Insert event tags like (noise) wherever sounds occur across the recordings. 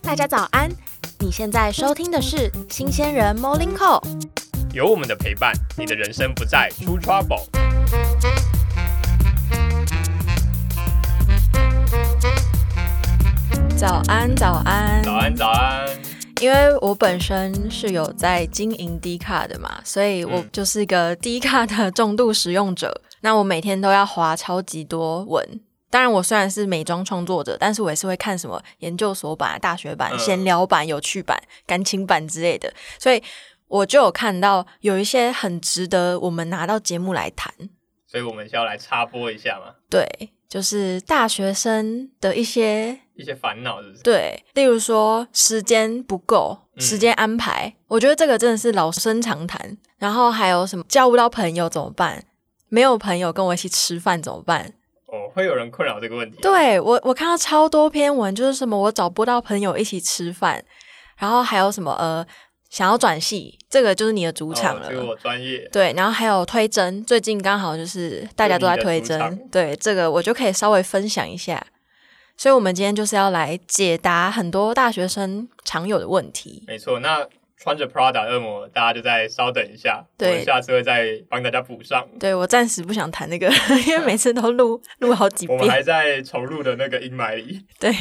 大家早安！你现在收听的是新鲜人 Morning Call。有我们的陪伴，你的人生不再出 trouble。早安，早安，早安，早安。因为我本身是有在经营 D 卡的嘛，所以我就是一个 D 卡的重度使用者。那我每天都要划超级多文。当然，我虽然是美妆创作者，但是我也是会看什么研究所版、大学版、闲聊版、有趣版、感情版之类的，所以我就有看到有一些很值得我们拿到节目来谈。所以我们需要来插播一下嘛？对，就是大学生的一些一些烦恼，是不是？对，例如说时间不够，时间安排，我觉得这个真的是老生常谈。然后还有什么交不到朋友怎么办？没有朋友跟我一起吃饭怎么办？哦，会有人困扰这个问题。对我，我看到超多篇文，就是什么我找不到朋友一起吃饭，然后还有什么呃，想要转系，这个就是你的主场了。这个我专业。对，然后还有推甄，最近刚好就是大家都在推甄，对这个我就可以稍微分享一下。所以，我们今天就是要来解答很多大学生常有的问题。没错，那。穿着 Prada 恶魔，大家就再稍等一下，对，下次会再帮大家补上。对我暂时不想谈那个，(laughs) 因为每次都录录好几遍，我们还在重录的那个阴霾里。对。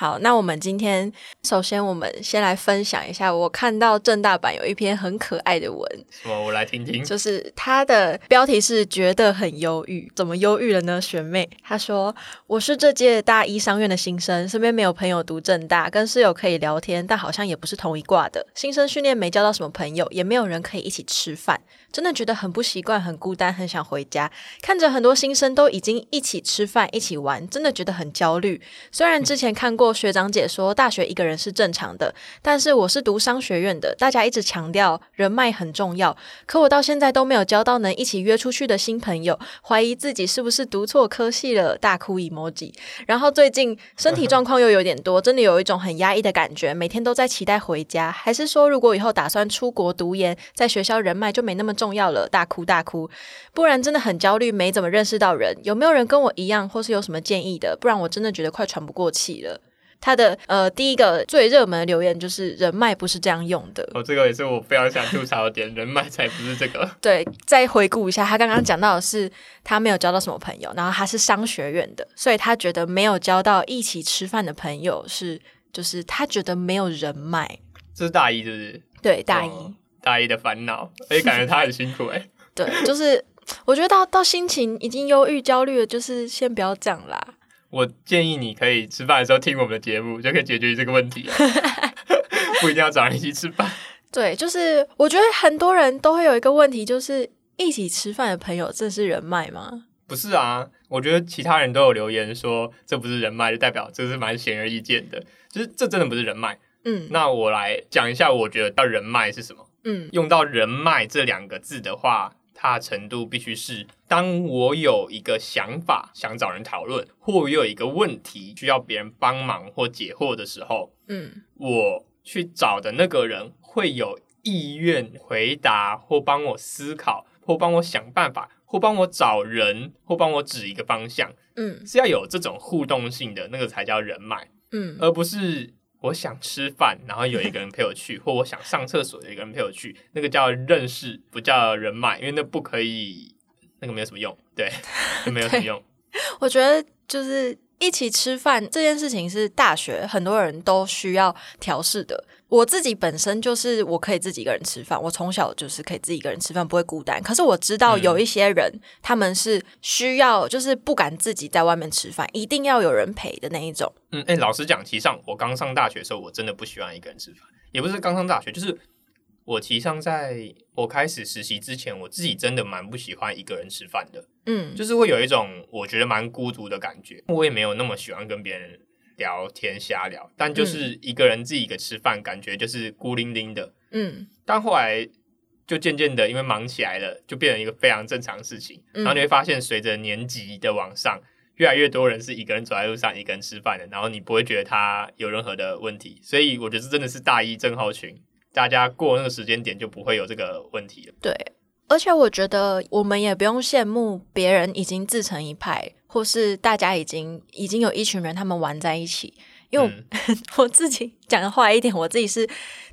好，那我们今天首先我们先来分享一下，我看到正大版有一篇很可爱的文，什么？我来听听。就是它的标题是觉得很忧郁，怎么忧郁了呢？学妹，她说我是这届大一商院的新生，身边没有朋友读正大，跟室友可以聊天，但好像也不是同一挂的。新生训练没交到什么朋友，也没有人可以一起吃饭。真的觉得很不习惯，很孤单，很想回家。看着很多新生都已经一起吃饭、一起玩，真的觉得很焦虑。虽然之前看过学长姐说大学一个人是正常的，但是我是读商学院的，大家一直强调人脉很重要。可我到现在都没有交到能一起约出去的新朋友，怀疑自己是不是读错科系了，大哭 emoji。然后最近身体状况又有点多，真的有一种很压抑的感觉，每天都在期待回家。还是说，如果以后打算出国读研，在学校人脉就没那么。重要了，大哭大哭，不然真的很焦虑，没怎么认识到人。有没有人跟我一样，或是有什么建议的？不然我真的觉得快喘不过气了。他的呃，第一个最热门的留言就是人脉不是这样用的。哦，这个也是我非常想吐槽的点，人脉才不是这个。(laughs) 对，再回顾一下，他刚刚讲到的是他没有交到什么朋友，然后他是商学院的，所以他觉得没有交到一起吃饭的朋友是，就是他觉得没有人脉。这是大一，是不是？对，大一。大一的烦恼，而且感觉他很辛苦哎。对，就是我觉得到到心情已经忧郁、焦虑了，就是先不要这样啦。我建议你可以吃饭的时候听我们的节目，就可以解决这个问题。(laughs) 不一定要找人一起吃饭。对，就是我觉得很多人都会有一个问题，就是一起吃饭的朋友，这是人脉吗？不是啊，我觉得其他人都有留言说这不是人脉，就代表这是蛮显而易见的，就是这真的不是人脉。嗯，那我来讲一下，我觉得叫人脉是什么。嗯，用到人脉这两个字的话，它的程度必须是：当我有一个想法想找人讨论，或有一个问题需要别人帮忙或解惑的时候，嗯，我去找的那个人会有意愿回答，或帮我思考，或帮我想办法，或帮我找人，或帮我指一个方向，嗯，是要有这种互动性的，那个才叫人脉，嗯，而不是。我想吃饭，然后有一个人陪我去，或我想上厕所，有一个人陪我去，那个叫认识，不叫人脉，因为那不可以，那个没有什么用，对，(laughs) 没有什么用。(laughs) 我觉得就是一起吃饭这件事情是大学很多人都需要调试的。我自己本身就是我可以自己一个人吃饭，我从小就是可以自己一个人吃饭，不会孤单。可是我知道有一些人，他们是需要就是不敢自己在外面吃饭，一定要有人陪的那一种。嗯，哎，老实讲，其实上我刚上大学的时候，我真的不喜欢一个人吃饭，也不是刚上大学，就是我其实上在我开始实习之前，我自己真的蛮不喜欢一个人吃饭的。嗯，就是会有一种我觉得蛮孤独的感觉，我也没有那么喜欢跟别人。聊天瞎聊，但就是一个人自己一个吃饭，感觉就是孤零零的。嗯，但后来就渐渐的，因为忙起来了，就变成一个非常正常的事情。然后你会发现，随着年级的往上，越来越多人是一个人走在路上，一个人吃饭的。然后你不会觉得他有任何的问题，所以我觉得真的是大一症候群，大家过那个时间点就不会有这个问题了。对，而且我觉得我们也不用羡慕别人已经自成一派。或是大家已经已经有一群人他们玩在一起，因为我 (laughs) 我自己讲的坏一点，我自己是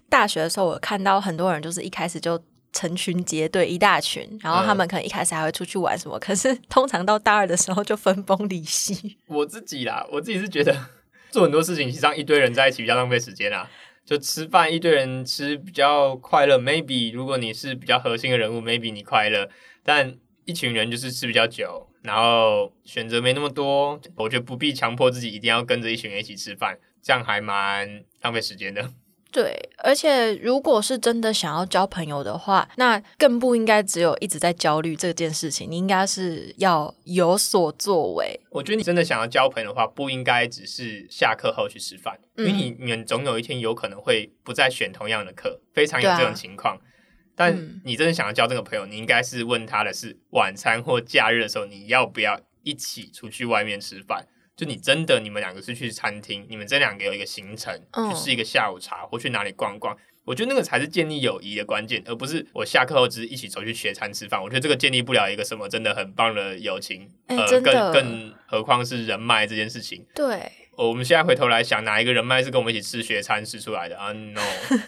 大学的时候，我看到很多人就是一开始就成群结队一大群，然后他们可能一开始还会出去玩什么，可是通常到大二的时候就分崩离析。我自己啦，我自己是觉得 (laughs) 做很多事情，实际上一堆人在一起比较浪费时间啊。就吃饭一堆人吃比较快乐，maybe 如果你是比较核心的人物，maybe 你快乐，但一群人就是吃比较久，然后选择没那么多，我觉得不必强迫自己一定要跟着一群人一起吃饭，这样还蛮浪费时间的。对，而且如果是真的想要交朋友的话，那更不应该只有一直在焦虑这件事情，你应该是要有所作为。我觉得你真的想要交朋友的话，不应该只是下课后去吃饭，因为你们总有一天有可能会不再选同样的课，非常有这种情况。但你真的想要交这个朋友，你应该是问他的是晚餐或假日的时候，你要不要一起出去外面吃饭？就你真的，你们两个是去餐厅，你们这两个有一个行程，去吃一个下午茶或去哪里逛逛，我觉得那个才是建立友谊的关键，而不是我下课后只是一起走去学餐吃饭。我觉得这个建立不了一个什么真的很棒的友情，呃，更更何况是人脉这件事情。对。我们现在回头来想，哪一个人脉是跟我们一起吃学餐吃出来的啊？No，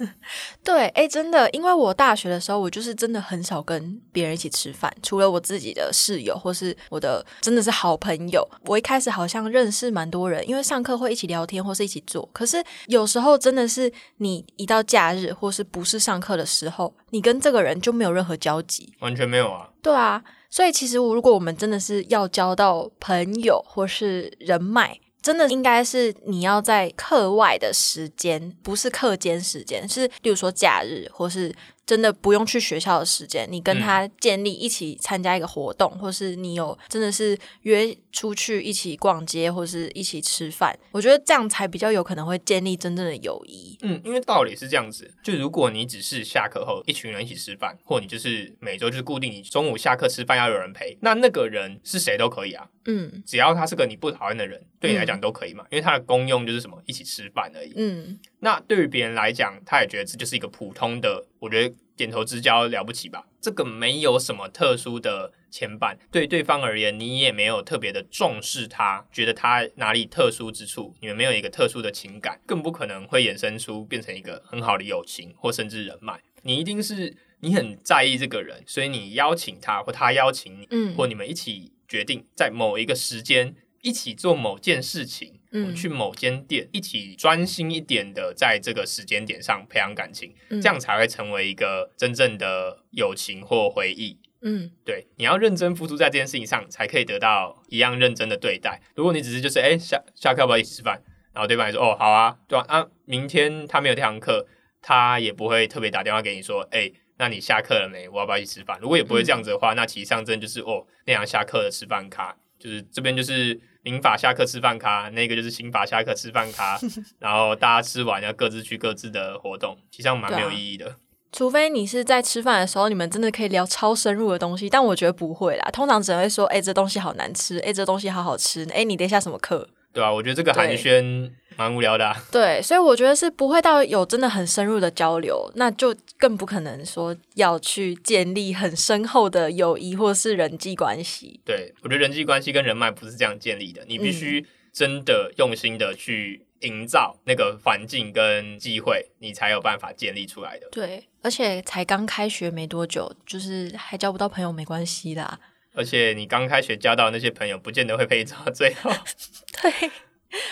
(laughs) 对，哎，真的，因为我大学的时候，我就是真的很少跟别人一起吃饭，除了我自己的室友或是我的真的是好朋友。我一开始好像认识蛮多人，因为上课会一起聊天或是一起做。可是有时候真的是你一到假日或是不是上课的时候，你跟这个人就没有任何交集，完全没有啊。对啊，所以其实我如果我们真的是要交到朋友或是人脉。真的应该是你要在课外的时间，不是课间时间，是例如说假日或是。真的不用去学校的时间，你跟他建立一起参加一个活动，或是你有真的是约出去一起逛街，或是一起吃饭，我觉得这样才比较有可能会建立真正的友谊。嗯，因为道理是这样子，就如果你只是下课后一群人一起吃饭，或你就是每周就是固定你中午下课吃饭要有人陪，那那个人是谁都可以啊。嗯，只要他是个你不讨厌的人，对你来讲都可以嘛，因为他的功用就是什么，一起吃饭而已。嗯。那对于别人来讲，他也觉得这就是一个普通的，我觉得点头之交了不起吧。这个没有什么特殊的牵绊，对对方而言，你也没有特别的重视他，觉得他哪里特殊之处，你们没有一个特殊的情感，更不可能会衍生出变成一个很好的友情或甚至人脉。你一定是你很在意这个人，所以你邀请他，或他邀请你，嗯，或你们一起决定在某一个时间。一起做某件事情，嗯，去某间店，一起专心一点的，在这个时间点上培养感情，这样才会成为一个真正的友情或回忆。嗯，对，你要认真付出在这件事情上，才可以得到一样认真的对待。如果你只是就是哎下下课要不要一起吃饭，然后对方也说哦好啊，对吧？啊，明天他没有这堂课，他也不会特别打电话给你说，哎，那你下课了没？我要不要一起吃饭？如果也不会这样子的话，那其实上真就是哦那样下课的吃饭卡。就是这边就是民法下课吃饭卡，那个就是刑法下课吃饭卡，(laughs) 然后大家吃完要各自去各自的活动，其实上蛮没有意义的。除非你是在吃饭的时候，你们真的可以聊超深入的东西，但我觉得不会啦。通常只会说，哎，这东西好难吃，哎，这东西好好吃，哎，你等一下什么课？对啊，我觉得这个寒暄蛮无聊的。(laughs) 对，所以我觉得是不会到有真的很深入的交流，那就更不可能说要去建立很深厚的友谊或是人际关系。对，我觉得人际关系跟人脉不是这样建立的，你必须真的用心的去营造那个环境跟机会，你才有办法建立出来的。对，而且才刚开学没多久，就是还交不到朋友没关系啦。而且你刚开学交到那些朋友，不见得会陪你走到最后。(laughs) 对，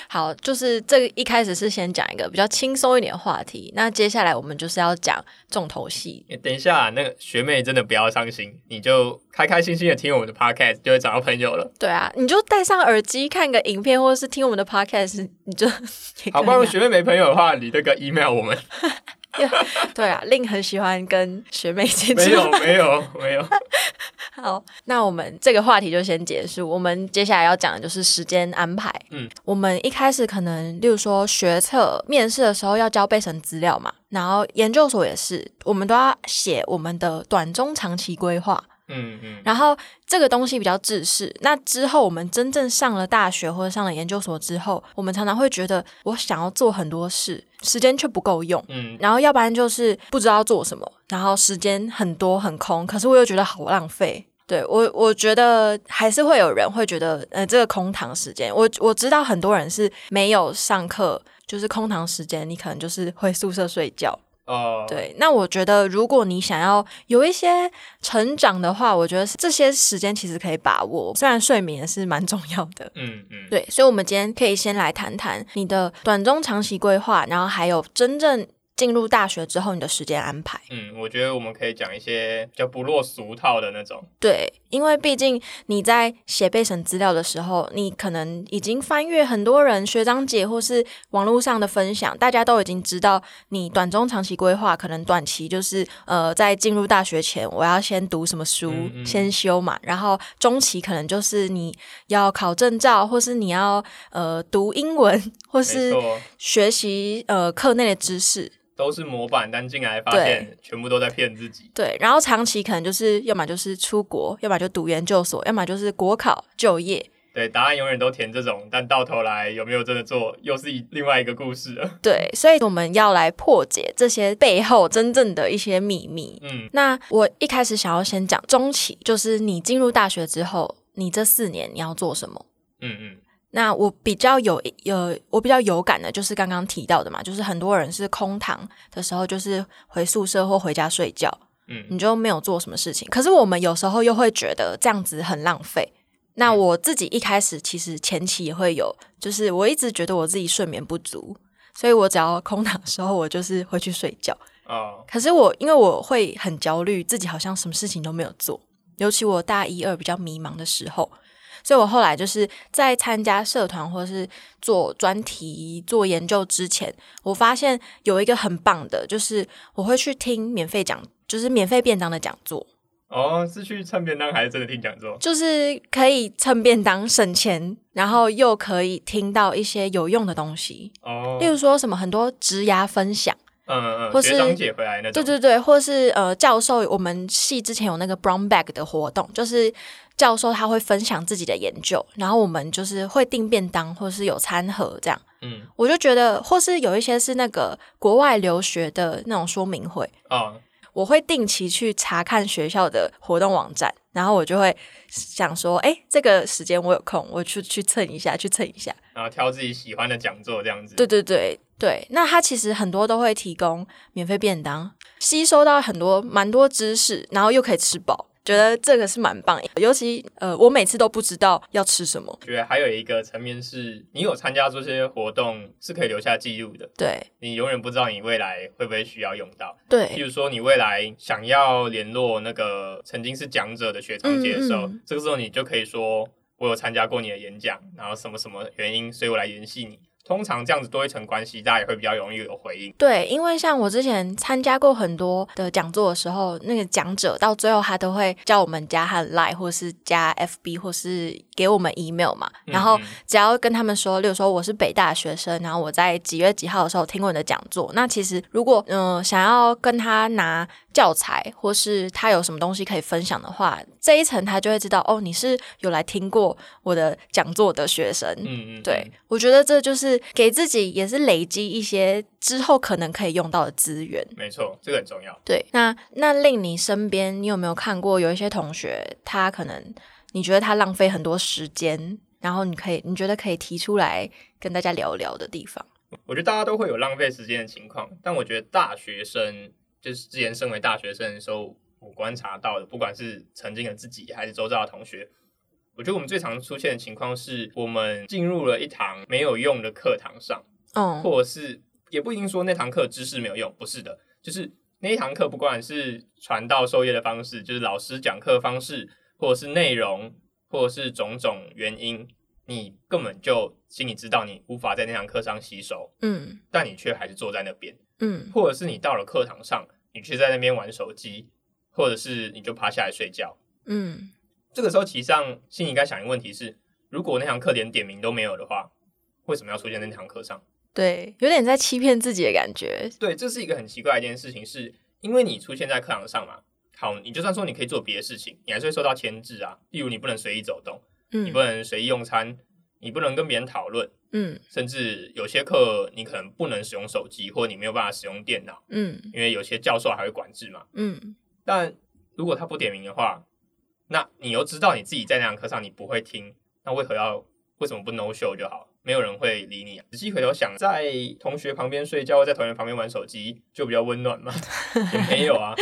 好，就是这个一开始是先讲一个比较轻松一点的话题，那接下来我们就是要讲重头戏。等一下，那个学妹真的不要伤心，你就开开心心的听我们的 podcast，就会找到朋友了。对啊，你就戴上耳机看个影片，或者是听我们的 podcast，你就 (laughs) 好。不然学妹没朋友的话，你那个 email 我们。(laughs) (laughs) 对啊，令很喜欢跟学妹接触。没有，没有，没有。(laughs) 好，那我们这个话题就先结束。我们接下来要讲的就是时间安排。嗯，我们一开始可能，例如说学测面试的时候要交备审资料嘛，然后研究所也是，我们都要写我们的短中长期规划。嗯嗯，然后这个东西比较自式。那之后我们真正上了大学或者上了研究所之后，我们常常会觉得我想要做很多事，时间却不够用。嗯，然后要不然就是不知道做什么，然后时间很多很空，可是我又觉得好浪费。对我，我觉得还是会有人会觉得，呃，这个空堂时间，我我知道很多人是没有上课，就是空堂时间，你可能就是回宿舍睡觉。哦，对，那我觉得如果你想要有一些成长的话，我觉得这些时间其实可以把握。虽然睡眠是蛮重要的，嗯嗯，对，所以，我们今天可以先来谈谈你的短中长期规划，然后还有真正。进入大学之后，你的时间安排？嗯，我觉得我们可以讲一些比较不落俗套的那种。对，因为毕竟你在写备审资料的时候，你可能已经翻阅很多人学长姐或是网络上的分享，大家都已经知道你短中长期规划。可能短期就是呃，在进入大学前，我要先读什么书，先修嘛。然后中期可能就是你要考证照，或是你要呃读英文，或是学习呃课内的知识。都是模板，但进来发现全部都在骗自己。对，然后长期可能就是要么就是出国，要么就读研究所，要么就是国考就业。对，答案永远都填这种，但到头来有没有真的做，又是一另外一个故事了。对，所以我们要来破解这些背后真正的一些秘密。嗯，那我一开始想要先讲中期，就是你进入大学之后，你这四年你要做什么？嗯嗯。那我比较有有我比较有感的，就是刚刚提到的嘛，就是很多人是空堂的时候，就是回宿舍或回家睡觉，嗯，你就没有做什么事情。可是我们有时候又会觉得这样子很浪费。那我自己一开始其实前期也会有，就是我一直觉得我自己睡眠不足，所以我只要空堂的时候，我就是会去睡觉。哦，可是我因为我会很焦虑，自己好像什么事情都没有做，尤其我大一二比较迷茫的时候。所以我后来就是在参加社团或者是做专题、做研究之前，我发现有一个很棒的，就是我会去听免费讲，就是免费便当的讲座。哦，是去蹭便当还是真的听讲座？就是可以蹭便当省钱，然后又可以听到一些有用的东西。哦，例如说什么很多职涯分享。嗯嗯嗯，学长姐回来那种。对对对，或是呃教授，我们系之前有那个 Brown Bag 的活动，就是教授他会分享自己的研究，然后我们就是会订便当，或是有餐盒这样。嗯，我就觉得，或是有一些是那个国外留学的那种说明会啊，我会定期去查看学校的活动网站，然后我就会想说，哎，这个时间我有空，我去去蹭一下，去蹭一下，然后挑自己喜欢的讲座这样子。对对对。对，那他其实很多都会提供免费便当，吸收到很多蛮多知识，然后又可以吃饱，觉得这个是蛮棒。尤其呃，我每次都不知道要吃什么。觉得还有一个层面是，你有参加这些活动是可以留下记录的。对，你永远不知道你未来会不会需要用到。对，譬如说你未来想要联络那个曾经是讲者的学长姐的时候，这个时候你就可以说，我有参加过你的演讲，然后什么什么原因，所以我来联系你。通常这样子多一层关系，大家也会比较容易有回应。对，因为像我之前参加过很多的讲座的时候，那个讲者到最后他都会叫我们加和 Line 或是加 FB 或是给我们 email 嘛。然后只要跟他们说，例如说我是北大学生，然后我在几月几号的时候听过你的讲座。那其实如果嗯想要跟他拿教材或是他有什么东西可以分享的话，这一层他就会知道哦，你是有来听过我的讲座的学生。嗯嗯，对我觉得这就是。给自己也是累积一些之后可能可以用到的资源，没错，这个很重要。对，那那令你身边，你有没有看过有一些同学，他可能你觉得他浪费很多时间，然后你可以你觉得可以提出来跟大家聊聊的地方？我觉得大家都会有浪费时间的情况，但我觉得大学生就是之前身为大学生的时候，我观察到的，不管是曾经的自己还是周遭的同学。我觉得我们最常出现的情况是，我们进入了一堂没有用的课堂上，嗯，或者是也不一定说那堂课知识没有用，不是的，就是那一堂课不管是传道授业的方式，就是老师讲课方式，或者是内容，或者是种种原因，你根本就心里知道你无法在那堂课上吸收，嗯，但你却还是坐在那边，嗯，或者是你到了课堂上，你却在那边玩手机，或者是你就趴下来睡觉，嗯。这个时候，其实上心里应该想一个问题是：如果那堂课连点名都没有的话，为什么要出现在那堂课上？对，有点在欺骗自己的感觉。对，这是一个很奇怪的一件事情，是因为你出现在课堂上嘛。好，你就算说你可以做别的事情，你还是会受到牵制啊。例如，你不能随意走动，嗯，你不能随意用餐，你不能跟别人讨论，嗯，甚至有些课你可能不能使用手机，或你没有办法使用电脑，嗯，因为有些教授还会管制嘛，嗯。但如果他不点名的话，那你又知道你自己在那堂课上你不会听，那为何要为什么不 no show 就好？没有人会理你。仔细回头想，在同学旁边睡觉，在同学旁边玩手机，就比较温暖嘛？(laughs) 也没有啊，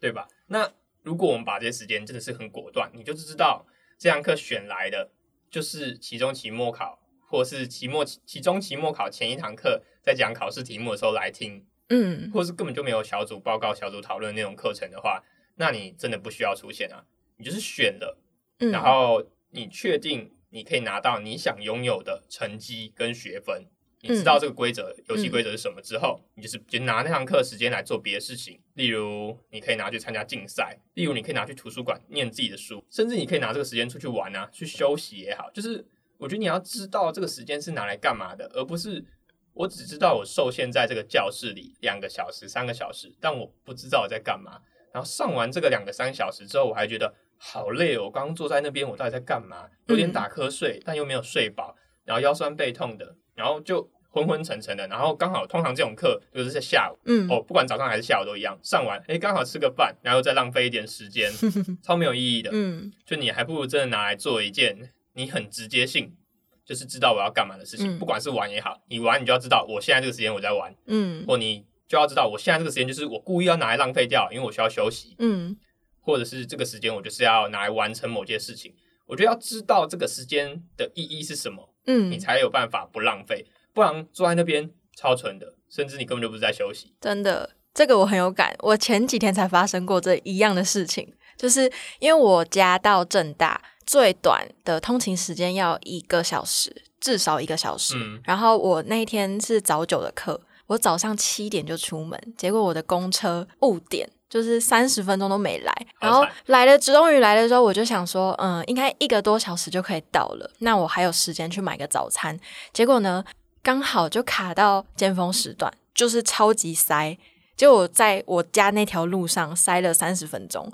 对吧？那如果我们把这些时间真的是很果断，你就知道这堂课选来的就是期中、期末考，或是期末、期中、期末考前一堂课，在讲考试题目的时候来听，嗯，或是根本就没有小组报告、小组讨论那种课程的话，那你真的不需要出现啊，你就是选了，然后你确定。你可以拿到你想拥有的成绩跟学分，你知道这个规则，游戏规则是什么之后，你就是就拿那堂课时间来做别的事情。例如，你可以拿去参加竞赛；，例如，你可以拿去图书馆念自己的书，甚至你可以拿这个时间出去玩啊，去休息也好。就是我觉得你要知道这个时间是拿来干嘛的，而不是我只知道我受限在这个教室里两个小时、三个小时，但我不知道我在干嘛。然后上完这个两个三小时之后，我还觉得。好累哦！我刚刚坐在那边，我到底在干嘛？有点打瞌睡，但又没有睡饱，然后腰酸背痛的，然后就昏昏沉沉的。然后刚好，通常这种课就是在下午，嗯，哦，不管早上还是下午都一样。上完，哎，刚好吃个饭，然后再浪费一点时间，(laughs) 超没有意义的。嗯，就你还不如真的拿来做一件你很直接性，就是知道我要干嘛的事情。不管是玩也好，你玩你就要知道我现在这个时间我在玩，嗯，或你就要知道我现在这个时间就是我故意要拿来浪费掉，因为我需要休息，嗯。或者是这个时间，我就是要拿来完成某件事情。我觉得要知道这个时间的意义是什么，嗯，你才有办法不浪费，不然坐在那边超纯的，甚至你根本就不是在休息。真的，这个我很有感。我前几天才发生过这一样的事情，就是因为我家到正大最短的通勤时间要一个小时，至少一个小时。然后我那一天是早九的课，我早上七点就出门，结果我的公车误点。就是三十分钟都没来，然后来了，终于来的时候，我就想说，嗯，应该一个多小时就可以到了，那我还有时间去买个早餐。结果呢，刚好就卡到尖峰时段，就是超级塞。结果我在我家那条路上塞了三十分钟，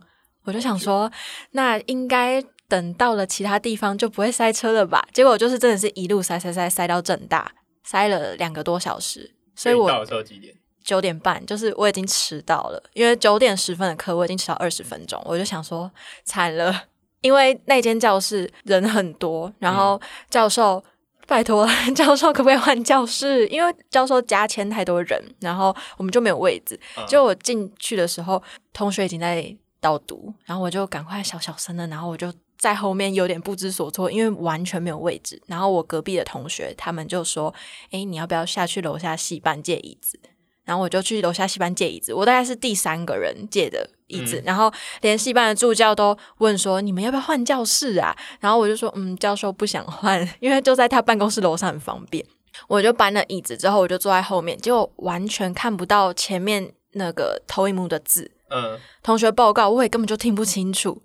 我就想说，那应该等到了其他地方就不会塞车了吧？结果就是真的是一路塞塞塞塞到正大，塞了两个多小时。所以我到的时候几点？九点半，就是我已经迟到了，因为九点十分的课我已经迟到二十分钟，我就想说惨了，因为那间教室人很多，然后教授拜托 (laughs) 教授可不可以换教室，因为教授加签太多人，然后我们就没有位置。就我进去的时候，同学已经在导读，然后我就赶快小小声的，然后我就在后面有点不知所措，因为完全没有位置。然后我隔壁的同学他们就说：“哎，你要不要下去楼下戏班借椅子？”然后我就去楼下戏班借椅子，我大概是第三个人借的椅子，然后连戏班的助教都问说：“你们要不要换教室啊？”然后我就说：“嗯，教授不想换，(laughs) 因为就在他办公室楼上很方便。”我就搬了椅子之后，我就坐在后面，结果完全看不到前面那个投影幕的字。嗯，同学报告我也根本就听不清楚。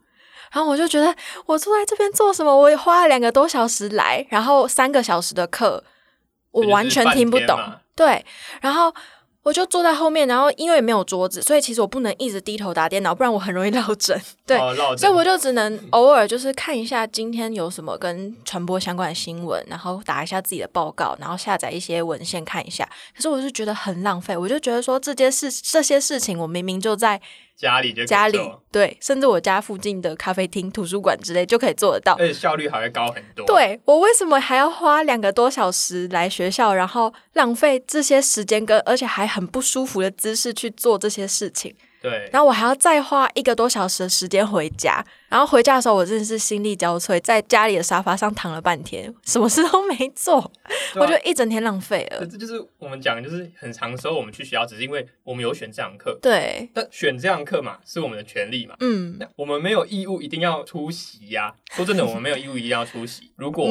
然后我就觉得我坐在这边做什么？我也花了两个多小时来，然后三个小时的课，我完全听不懂。对，然后。我就坐在后面，然后因为没有桌子，所以其实我不能一直低头打电脑，不然我很容易落枕。对，(laughs) 所以我就只能偶尔就是看一下今天有什么跟传播相关的新闻，然后打一下自己的报告，然后下载一些文献看一下。可是我是觉得很浪费，我就觉得说这件事这些事情，我明明就在。家里就家里对，甚至我家附近的咖啡厅、图书馆之类就可以做得到，而且效率还会高很多。对我为什么还要花两个多小时来学校，然后浪费这些时间跟而且还很不舒服的姿势去做这些事情？对，然后我还要再花一个多小时的时间回家，然后回家的时候我真的是心力交瘁，在家里的沙发上躺了半天，什么事都没做，我就一整天浪费了。这就是我们讲，就是很长时候我们去学校，只是因为我们有选这堂课，对，但选这堂课嘛是我们的权利嘛，嗯，我们没有义务一定要出席呀。说真的，我们没有义务一定要出席。如果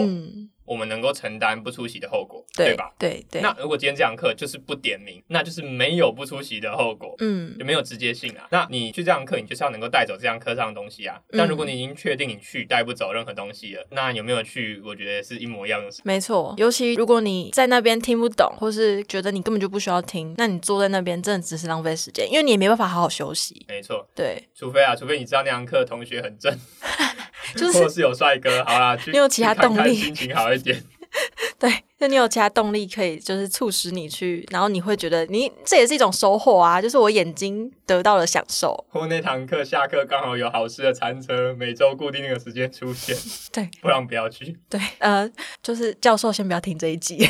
我们能够承担不出席的后果，对吧？对对。那如果今天这堂课就是不点名，那就是没有不出席的后果，嗯，就没有直接性啊。那你去这堂课，你就是要能够带走这堂课上的东西啊。但如果你已经确定你去带不走任何东西了，那有没有去？我觉得是一模一样的。没错，尤其如果你在那边听不懂，或是觉得你根本就不需要听，那你坐在那边真的只是浪费时间，因为你也没办法好好休息。没错，对，除非啊，除非你知道那堂课同学很正，(laughs) (laughs) 就是是有帅哥，(laughs) 好啦，你有其他动力，心情好一点。(laughs) 对，那你有其他动力可以，就是促使你去，然后你会觉得你这也是一种收获啊，就是我眼睛得到了享受。或那堂课下课刚好有好吃的餐车，每周固定那个时间出现，对，不然不要去。对，呃，就是教授先不要听这一集。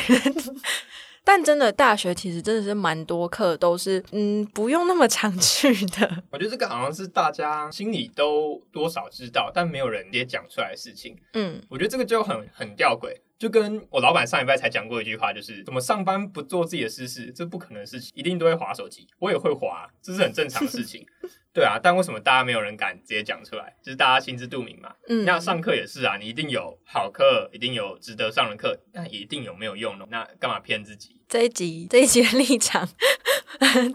但真的，大学其实真的是蛮多课都是，嗯，不用那么常去的。我觉得这个好像是大家心里都多少知道，但没有人也讲出来的事情。嗯，我觉得这个就很很吊诡。就跟我老板上礼拜才讲过一句话，就是怎么上班不做自己的私事，这不可能的事情，一定都会划手机。我也会划，这是很正常的事情。对啊，但为什么大家没有人敢直接讲出来？就是大家心知肚明嘛。嗯，那上课也是啊，你一定有好课，一定有值得上的课，但一定有没有用的。那干嘛骗自己？这一集这一集的立场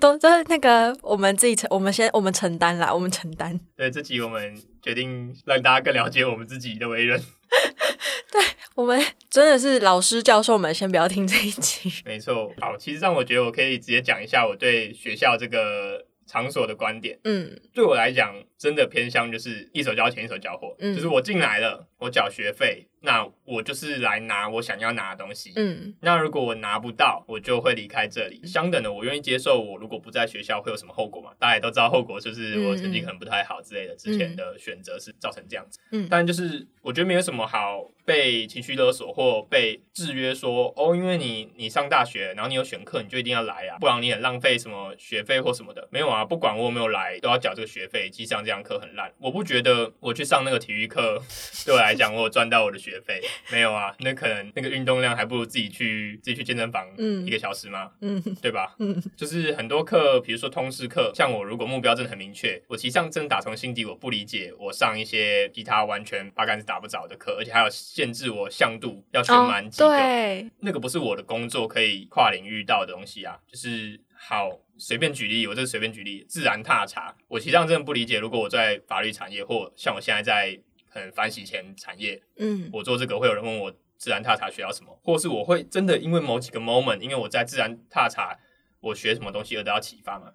都都那个，我们自己承，我们先我们承担啦，我们承担。对，这集我们决定让大家更了解我们自己的为人。(laughs) 对我们真的是老师教授们，先不要听这一集。没错，好，其实让我觉得我可以直接讲一下我对学校这个场所的观点。嗯，对我来讲，真的偏向就是一手交钱一手交货，就是我进来了，我缴学费。那我就是来拿我想要拿的东西。嗯，那如果我拿不到，我就会离开这里。相等的，我愿意接受我如果不在学校会有什么后果嘛？大家也都知道后果就是我成绩可能不太好之类的。之前的选择是造成这样子。嗯，但就是我觉得没有什么好被情绪勒索或被制约，说哦，因为你你上大学，然后你有选课，你就一定要来啊，不然你很浪费什么学费或什么的。没有啊，不管我有没有来，都要缴这个学费。即使上这样课很烂，我不觉得我去上那个体育课 (laughs) 对我来讲，我有赚到我的学。学费没有啊？那可能那个运动量还不如自己去自己去健身房一个小时吗？嗯，对吧？嗯，就是很多课，比如说通识课，像我如果目标真的很明确，我其实上真的打从心底我不理解，我上一些其他完全八竿子打不着的课，而且还有限制我向度要全满几个，那个不是我的工作可以跨领域到的东西啊。就是好随便举例，我这随便举例，自然踏查，我其实上真的不理解，如果我在法律产业或像我现在在。很反洗钱产业，嗯，我做这个会有人问我自然踏查学到什么，或是我会真的因为某几个 moment，因为我在自然踏查我学什么东西而得到启发吗？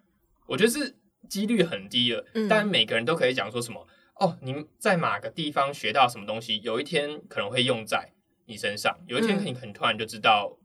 我觉得是几率很低的，但每个人都可以讲说什么哦，你在哪个地方学到什么东西，有一天可能会用在你身上，有一天你很突然就知道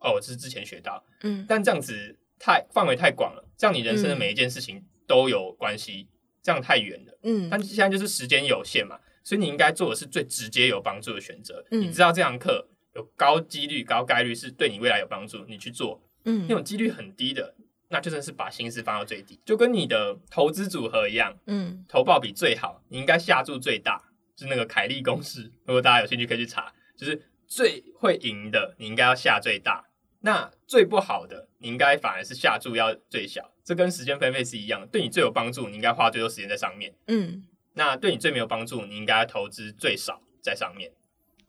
哦，这是之前学到，嗯，但这样子太范围太广了，这样你人生的每一件事情都有关系，这样太远了，嗯，但现在就是时间有限嘛。所以你应该做的是最直接有帮助的选择。你知道这堂课有高几率、高概率是对你未来有帮助，你去做。嗯，那种几率很低的，那就真是把心思放到最低，就跟你的投资组合一样。嗯，投报比最好，你应该下注最大，就是那个凯利公式。如果大家有兴趣，可以去查，就是最会赢的，你应该要下最大。那最不好的，你应该反而是下注要最小。这跟时间分配是一样，对你最有帮助，你应该花最多时间在上面。嗯。那对你最没有帮助，你应该投资最少在上面。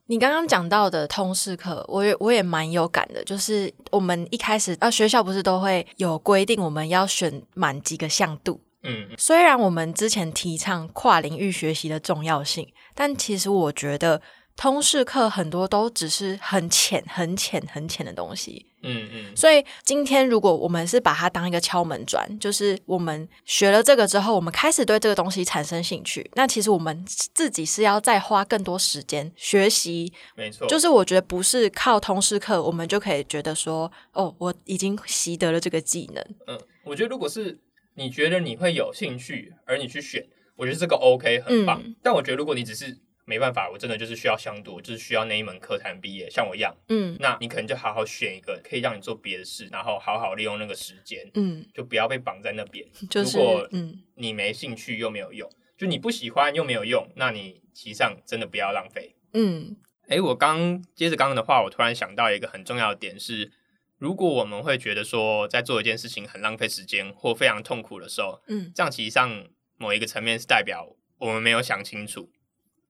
你刚刚讲到的通识课，我也我也蛮有感的。就是我们一开始啊，学校不是都会有规定，我们要选满几个向度。嗯，虽然我们之前提倡跨领域学习的重要性，但其实我觉得。通识课很多都只是很浅、很浅、很浅的东西。嗯嗯。所以今天如果我们是把它当一个敲门砖，就是我们学了这个之后，我们开始对这个东西产生兴趣，那其实我们自己是要再花更多时间学习。没错。就是我觉得不是靠通识课，我们就可以觉得说，哦，我已经习得了这个技能。嗯，我觉得如果是你觉得你会有兴趣，而你去选，我觉得这个 OK 很棒。但我觉得如果你只是没办法，我真的就是需要相读，就是需要那一门课才能毕业，像我一样。嗯，那你可能就好好选一个可以让你做别的事，然后好好利用那个时间。嗯，就不要被绑在那边。(laughs) 如果嗯你没兴趣又没有用，就你不喜欢又没有用，那你其实上真的不要浪费。嗯，哎，我刚接着刚刚的话，我突然想到一个很重要的点是，如果我们会觉得说在做一件事情很浪费时间或非常痛苦的时候，嗯，这样其实上某一个层面是代表我们没有想清楚。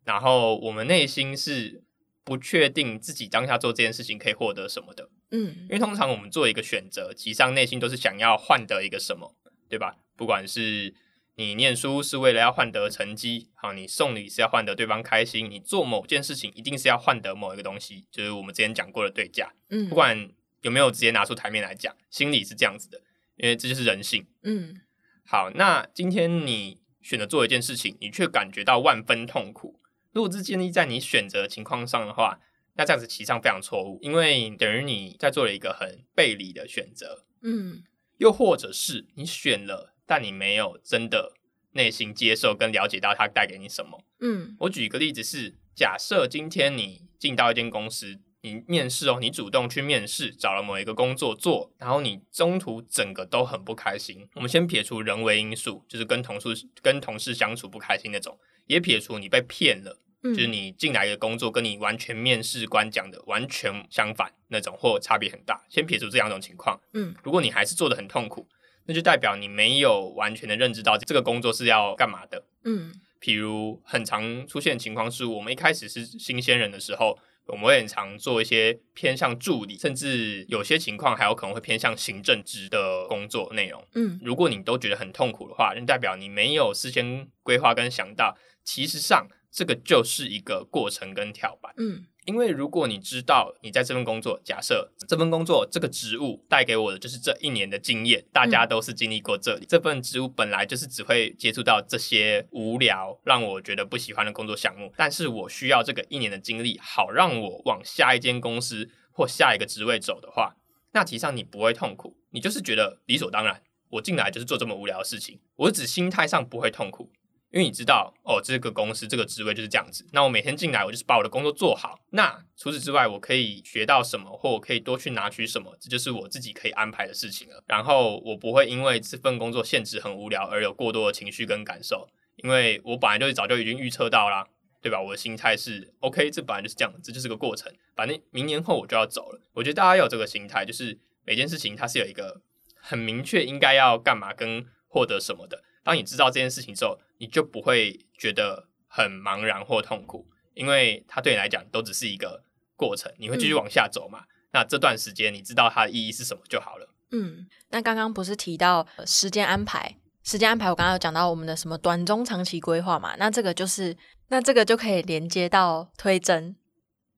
然后我们内心是不确定自己当下做这件事情可以获得什么的，嗯，因为通常我们做一个选择，其实上内心都是想要换得一个什么，对吧？不管是你念书是为了要换得成绩，好，你送礼是要换得对方开心，你做某件事情一定是要换得某一个东西，就是我们之前讲过的对价，嗯，不管有没有直接拿出台面来讲，心里是这样子的，因为这就是人性，嗯，好，那今天你选择做一件事情，你却感觉到万分痛苦。如果是建立在你选择情况上的话，那这样子其实上非常错误，因为等于你在做了一个很背离的选择。嗯，又或者是你选了，但你没有真的内心接受跟了解到它带给你什么。嗯，我举一个例子是，假设今天你进到一间公司。你面试哦，你主动去面试，找了某一个工作做，然后你中途整个都很不开心。我们先撇除人为因素，就是跟同事跟同事相处不开心那种，也撇除你被骗了，就是你进来的工作跟你完全面试官讲的完全相反那种，或差别很大。先撇除这两种情况，嗯，如果你还是做的很痛苦，那就代表你没有完全的认知到这个工作是要干嘛的，嗯，譬如很常出现情况是我们一开始是新鲜人的时候。我们会很常做一些偏向助理，甚至有些情况还有可能会偏向行政职的工作内容。嗯，如果你都觉得很痛苦的话，那代表你没有事先规划跟想到，其实上这个就是一个过程跟跳板。嗯。因为如果你知道你在这份工作，假设这份工作这个职务带给我的就是这一年的经验，大家都是经历过这里，这份职务本来就是只会接触到这些无聊让我觉得不喜欢的工作项目，但是我需要这个一年的经历，好让我往下一间公司或下一个职位走的话，那其实上你不会痛苦，你就是觉得理所当然，我进来就是做这么无聊的事情，我只心态上不会痛苦。因为你知道，哦，这个公司这个职位就是这样子。那我每天进来，我就是把我的工作做好。那除此之外，我可以学到什么，或我可以多去拿取什么，这就是我自己可以安排的事情了。然后我不会因为这份工作限制很无聊而有过多的情绪跟感受，因为我本来就是早就已经预测到啦，对吧？我的心态是 OK，这本来就是这样，这就是个过程。反正明年后我就要走了。我觉得大家要有这个心态，就是每件事情它是有一个很明确应该要干嘛跟获得什么的。当你知道这件事情之后，你就不会觉得很茫然或痛苦，因为它对你来讲都只是一个过程，你会继续往下走嘛？那这段时间你知道它的意义是什么就好了。嗯，那刚刚不是提到时间安排？时间安排，我刚刚有讲到我们的什么短中长期规划嘛？那这个就是，那这个就可以连接到推甄。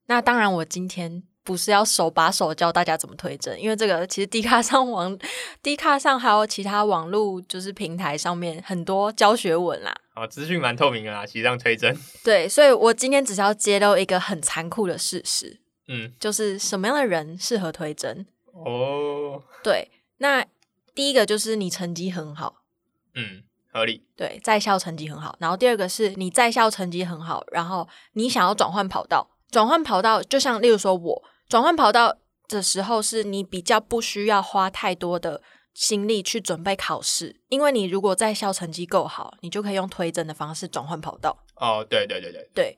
那当然，我今天。不是要手把手教大家怎么推甄，因为这个其实 D 卡上网，(laughs) D 卡上还有其他网络就是平台上面很多教学文啦。哦，资讯蛮透明的啦，其实上推甄。(laughs) 对，所以我今天只是要揭露一个很残酷的事实，嗯，就是什么样的人适合推甄。哦，对，那第一个就是你成绩很好，嗯，合理。对，在校成绩很好，然后第二个是你在校成绩很好，然后你想要转换跑道，转换跑道就像例如说我。转换跑道的时候，是你比较不需要花太多的心力去准备考试，因为你如果在校成绩够好，你就可以用推甄的方式转换跑道。哦，对对对对，对，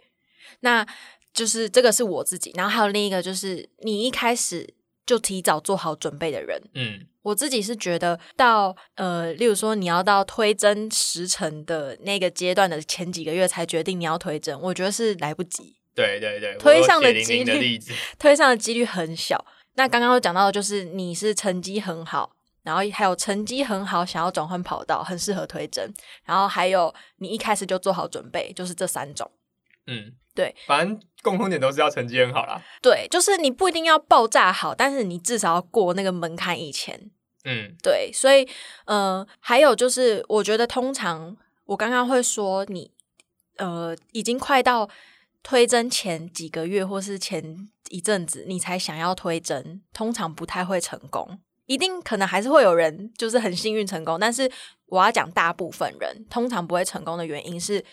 那就是这个是我自己，然后还有另一个就是你一开始就提早做好准备的人。嗯，我自己是觉得到呃，例如说你要到推甄时程的那个阶段的前几个月才决定你要推甄，我觉得是来不及。对对对，推上的几率，(laughs) 推上的几率很小。那刚刚有讲到的就是你是成绩很好，然后还有成绩很好想要转换跑道，很适合推甄。然后还有你一开始就做好准备，就是这三种。嗯，对，反正共同点都是要成绩很好啦。对，就是你不一定要爆炸好，但是你至少要过那个门槛以前。嗯，对，所以呃，还有就是我觉得通常我刚刚会说你呃已经快到。推甄前几个月或是前一阵子，你才想要推甄，通常不太会成功。一定可能还是会有人就是很幸运成功，但是我要讲大部分人通常不会成功的原因是，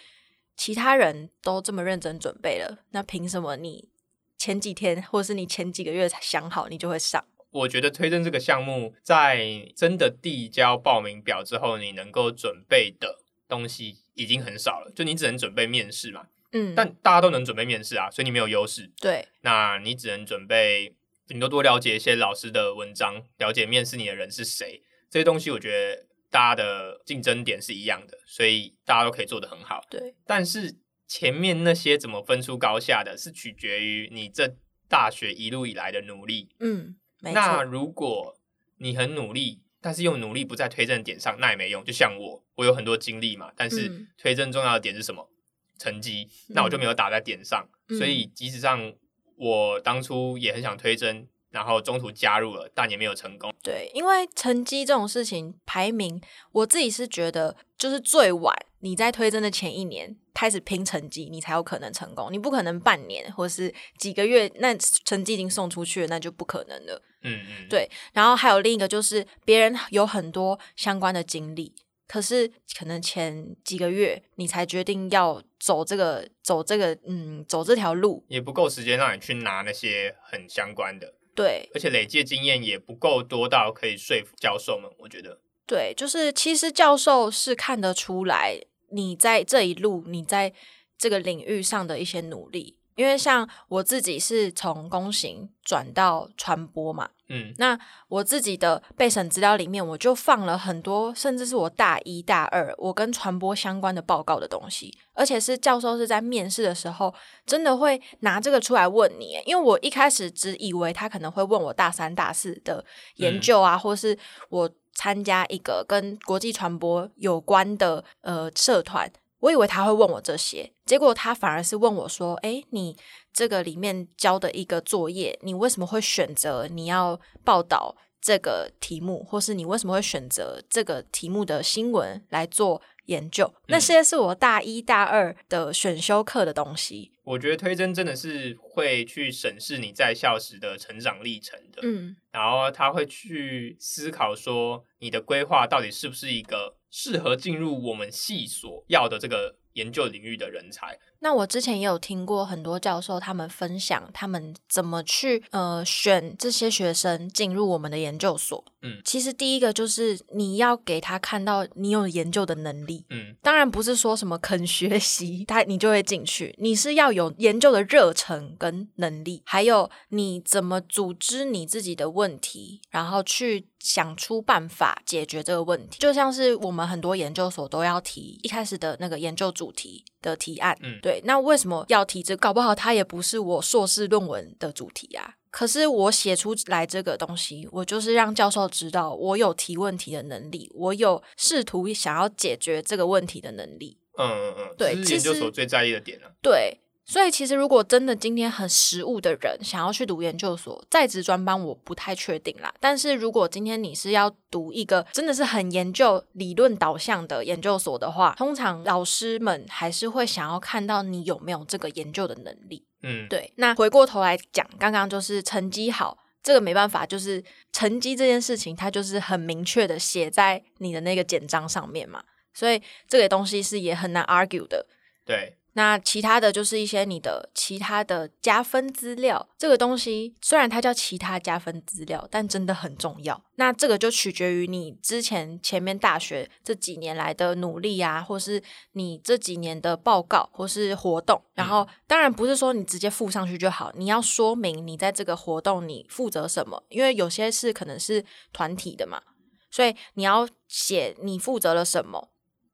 其他人都这么认真准备了，那凭什么你前几天或是你前几个月才想好，你就会上？我觉得推甄这个项目，在真的递交报名表之后，你能够准备的东西已经很少了，就你只能准备面试嘛。嗯，但大家都能准备面试啊，所以你没有优势。对，那你只能准备，你多多了解一些老师的文章，了解面试你的人是谁。这些东西我觉得大家的竞争点是一样的，所以大家都可以做得很好。对，但是前面那些怎么分出高下的，是取决于你这大学一路以来的努力。嗯，那如果你很努力，但是又努力不在推证点上，那也没用。就像我，我有很多经历嘛，但是推证重要的点是什么？成绩，那我就没有打在点上，所以即使上我当初也很想推甄，然后中途加入了，但也没有成功。对，因为成绩这种事情，排名我自己是觉得就是最晚你在推甄的前一年开始拼成绩，你才有可能成功。你不可能半年或是几个月，那成绩已经送出去了，那就不可能了。嗯嗯，对。然后还有另一个就是别人有很多相关的经历。可是，可能前几个月你才决定要走这个、走这个、嗯，走这条路，也不够时间让你去拿那些很相关的。对，而且累积经验也不够多到可以说服教授们。我觉得，对，就是其实教授是看得出来你在这一路，你在这个领域上的一些努力。因为像我自己是从工行转到传播嘛，嗯，那我自己的备审资料里面，我就放了很多，甚至是我大一大二我跟传播相关的报告的东西，而且是教授是在面试的时候真的会拿这个出来问你，因为我一开始只以为他可能会问我大三大四的研究啊，或是我参加一个跟国际传播有关的呃社团。我以为他会问我这些，结果他反而是问我说：“哎，你这个里面交的一个作业，你为什么会选择你要报道这个题目，或是你为什么会选择这个题目的新闻来做研究？那些是我大一大二的选修课的东西。我觉得推甄真的是会去审视你在校时的成长历程的，嗯，然后他会去思考说你的规划到底是不是一个。”适合进入我们系所要的这个研究领域的人才。那我之前也有听过很多教授他们分享他们怎么去呃选这些学生进入我们的研究所。嗯，其实第一个就是你要给他看到你有研究的能力。嗯，当然不是说什么肯学习他你就会进去，你是要有研究的热忱跟能力，还有你怎么组织你自己的问题，然后去想出办法解决这个问题。就像是我们很多研究所都要提一开始的那个研究主题的提案。嗯。对，那为什么要提这？搞不好它也不是我硕士论文的主题啊。可是我写出来这个东西，我就是让教授知道我有提问题的能力，我有试图想要解决这个问题的能力。嗯嗯嗯，对，是研究所最在意的点啊。对。所以其实，如果真的今天很实务的人想要去读研究所，在职专班我不太确定啦。但是如果今天你是要读一个真的是很研究理论导向的研究所的话，通常老师们还是会想要看到你有没有这个研究的能力。嗯，对。那回过头来讲，刚刚就是成绩好，这个没办法，就是成绩这件事情，它就是很明确的写在你的那个简章上面嘛。所以这个东西是也很难 argue 的。对。那其他的就是一些你的其他的加分资料，这个东西虽然它叫其他加分资料，但真的很重要。那这个就取决于你之前前面大学这几年来的努力啊，或是你这几年的报告或是活动。然后当然不是说你直接附上去就好，你要说明你在这个活动你负责什么，因为有些是可能是团体的嘛，所以你要写你负责了什么。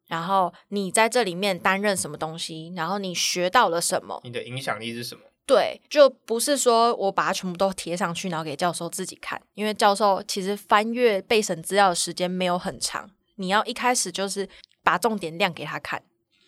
然后你在这里面担任什么东西？然后你学到了什么？你的影响力是什么？对，就不是说我把它全部都贴上去，然后给教授自己看，因为教授其实翻阅备审资料的时间没有很长。你要一开始就是把重点亮给他看。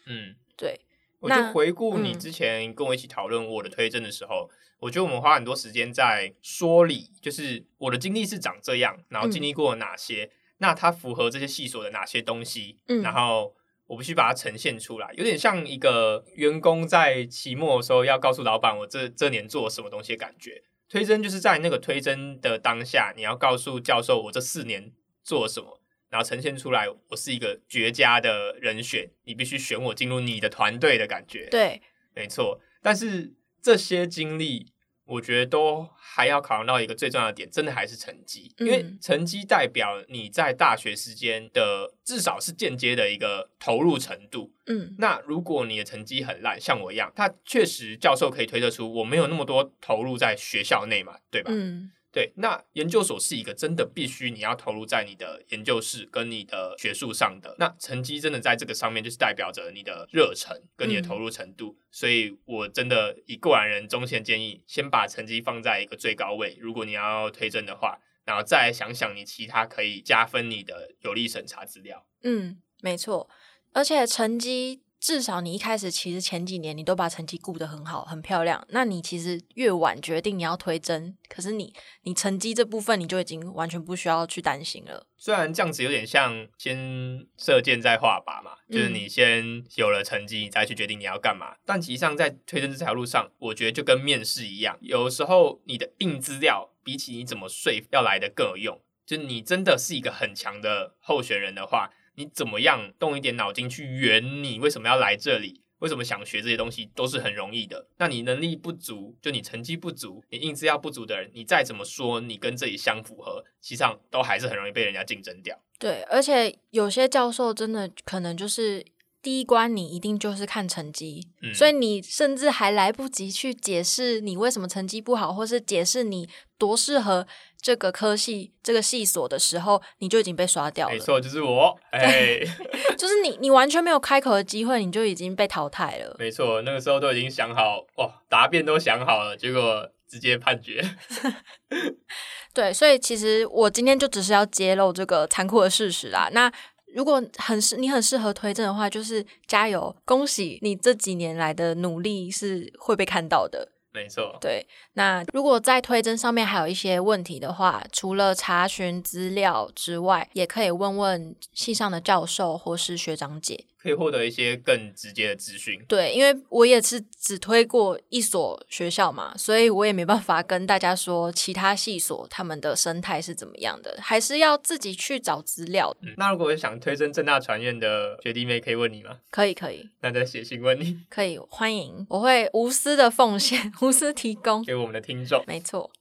嗯，对。我就回顾你之前跟我一起讨论我的推证的时候，我觉得我们花很多时间在说理，就是我的经历是长这样，然后经历过哪些。那它符合这些细所的哪些东西？嗯，然后我必须把它呈现出来，有点像一个员工在期末的时候要告诉老板我这这年做了什么东西的感觉。推甄就是在那个推甄的当下，你要告诉教授我这四年做了什么，然后呈现出来我是一个绝佳的人选，你必须选我进入你的团队的感觉。对，没错。但是这些经历。我觉得都还要考量到一个最重要的点，真的还是成绩，因为成绩代表你在大学时间的至少是间接的一个投入程度。嗯，那如果你的成绩很烂，像我一样，他确实教授可以推测出我没有那么多投入在学校内嘛，对吧？嗯。对，那研究所是一个真的必须你要投入在你的研究室跟你的学术上的，那成绩真的在这个上面就是代表着你的热忱跟你的投入程度，所以我真的以过来人中线建议，先把成绩放在一个最高位，如果你要推证的话，然后再想想你其他可以加分你的有利审查资料。嗯，没错，而且成绩。至少你一开始其实前几年你都把成绩顾得很好、很漂亮，那你其实越晚决定你要推甄，可是你你成绩这部分你就已经完全不需要去担心了。虽然这样子有点像先射箭再画靶嘛，就是你先有了成绩，你再去决定你要干嘛。但其实际上在推甄这条路上，我觉得就跟面试一样，有时候你的硬资料比起你怎么说要来的更有用。就你真的是一个很强的候选人的话。你怎么样动一点脑筋去圆你为什么要来这里？为什么想学这些东西都是很容易的。那你能力不足，就你成绩不足，你硬资料不足的人，你再怎么说你跟这里相符合，实际上都还是很容易被人家竞争掉。对，而且有些教授真的可能就是第一关你一定就是看成绩，所以你甚至还来不及去解释你为什么成绩不好，或是解释你多适合。这个科系这个系所的时候，你就已经被刷掉了。没错，就是我。哎，(laughs) 就是你，你完全没有开口的机会，你就已经被淘汰了。没错，那个时候都已经想好，哇，答辩都想好了，结果直接判决。(laughs) 对，所以其实我今天就只是要揭露这个残酷的事实啦。那如果很适你很适合推证的话，就是加油，恭喜你这几年来的努力是会被看到的。没错，对。那如果在推甄上面还有一些问题的话，除了查询资料之外，也可以问问系上的教授或是学长姐。可以获得一些更直接的资讯。对，因为我也是只推过一所学校嘛，所以我也没办法跟大家说其他系所他们的生态是怎么样的，还是要自己去找资料。那如果想推甄正大传院的学弟妹，可以问你吗？可以，可以。那再写信问你。可以，欢迎，我会无私的奉献，无私提供给我们的听众。没错。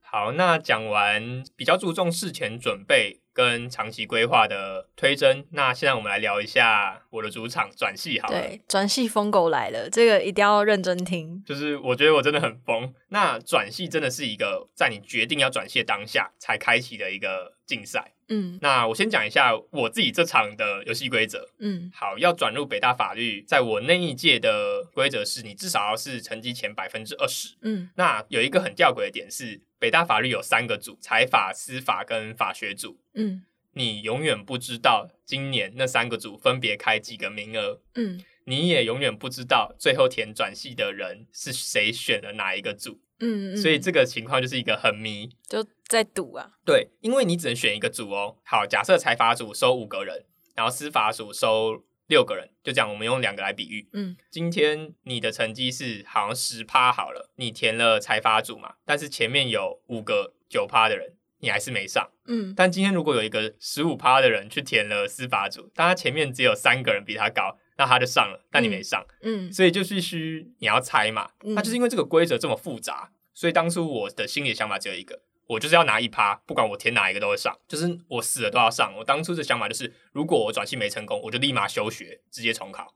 好，那讲完比较注重事前准备。跟长期规划的推甄，那现在我们来聊一下我的主场转系，好了。对，转系疯狗来了，这个一定要认真听。就是我觉得我真的很疯。那转系真的是一个在你决定要转系当下才开启的一个竞赛。嗯，那我先讲一下我自己这场的游戏规则。嗯，好，要转入北大法律，在我那一届的规则是你至少要是成绩前百分之二十。嗯，那有一个很吊诡的点是。北大法律有三个组：财法、司法跟法学组。嗯，你永远不知道今年那三个组分别开几个名额。嗯，你也永远不知道最后填转系的人是谁选了哪一个组。嗯，所以这个情况就是一个很迷，就在赌啊。对，因为你只能选一个组哦。好，假设财阀组收五个人，然后司法组收。六个人就这样，我们用两个来比喻。嗯，今天你的成绩是好像十趴好了，你填了财阀组嘛，但是前面有五个九趴的人，你还是没上。嗯，但今天如果有一个十五趴的人去填了司法组，但他前面只有三个人比他高，那他就上了，但你没上。嗯，所以就必须你要猜嘛。那就是因为这个规则这么复杂，所以当初我的心里想法只有一个。我就是要拿一趴，不管我填哪一个都会上，就是我死了都要上。我当初的想法就是，如果我转系没成功，我就立马休学，直接重考。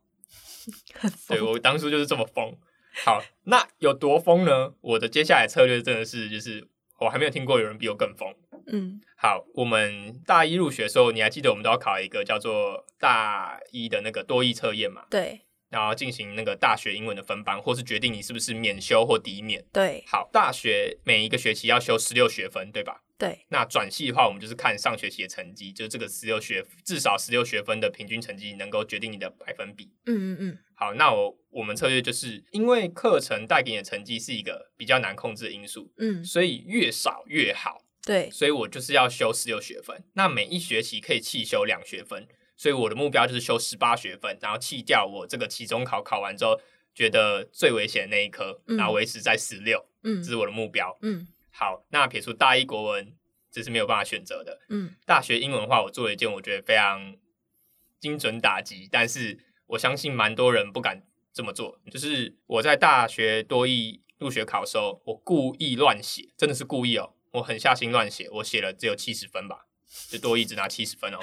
(laughs) 对我当初就是这么疯。好，那有多疯呢？我的接下来策略真的是，就是我还没有听过有人比我更疯。嗯，好，我们大一入学的时候，你还记得我们都要考一个叫做大一的那个多义测验嘛？对。然后进行那个大学英文的分班，或是决定你是不是免修或抵免。对，好，大学每一个学期要修十六学分，对吧？对。那转系的话，我们就是看上学期的成绩，就是这个十六学至少十六学分的平均成绩，能够决定你的百分比。嗯嗯嗯。好，那我我们策略就是因为课程带给你的成绩是一个比较难控制的因素，嗯，所以越少越好。对，所以我就是要修十六学分，那每一学期可以弃修两学分。所以我的目标就是修十八学分，然后弃掉我这个期中考考完之后觉得最危险的那一科，然后维持在十六，嗯，这是我的目标。嗯，好，那撇除大一国文，这是没有办法选择的。嗯，大学英文的话，我做了一件我觉得非常精准打击，但是我相信蛮多人不敢这么做，就是我在大学多艺入学考的时候，我故意乱写，真的是故意哦，我很下心乱写，我写了只有七十分吧，就多艺只拿七十分哦。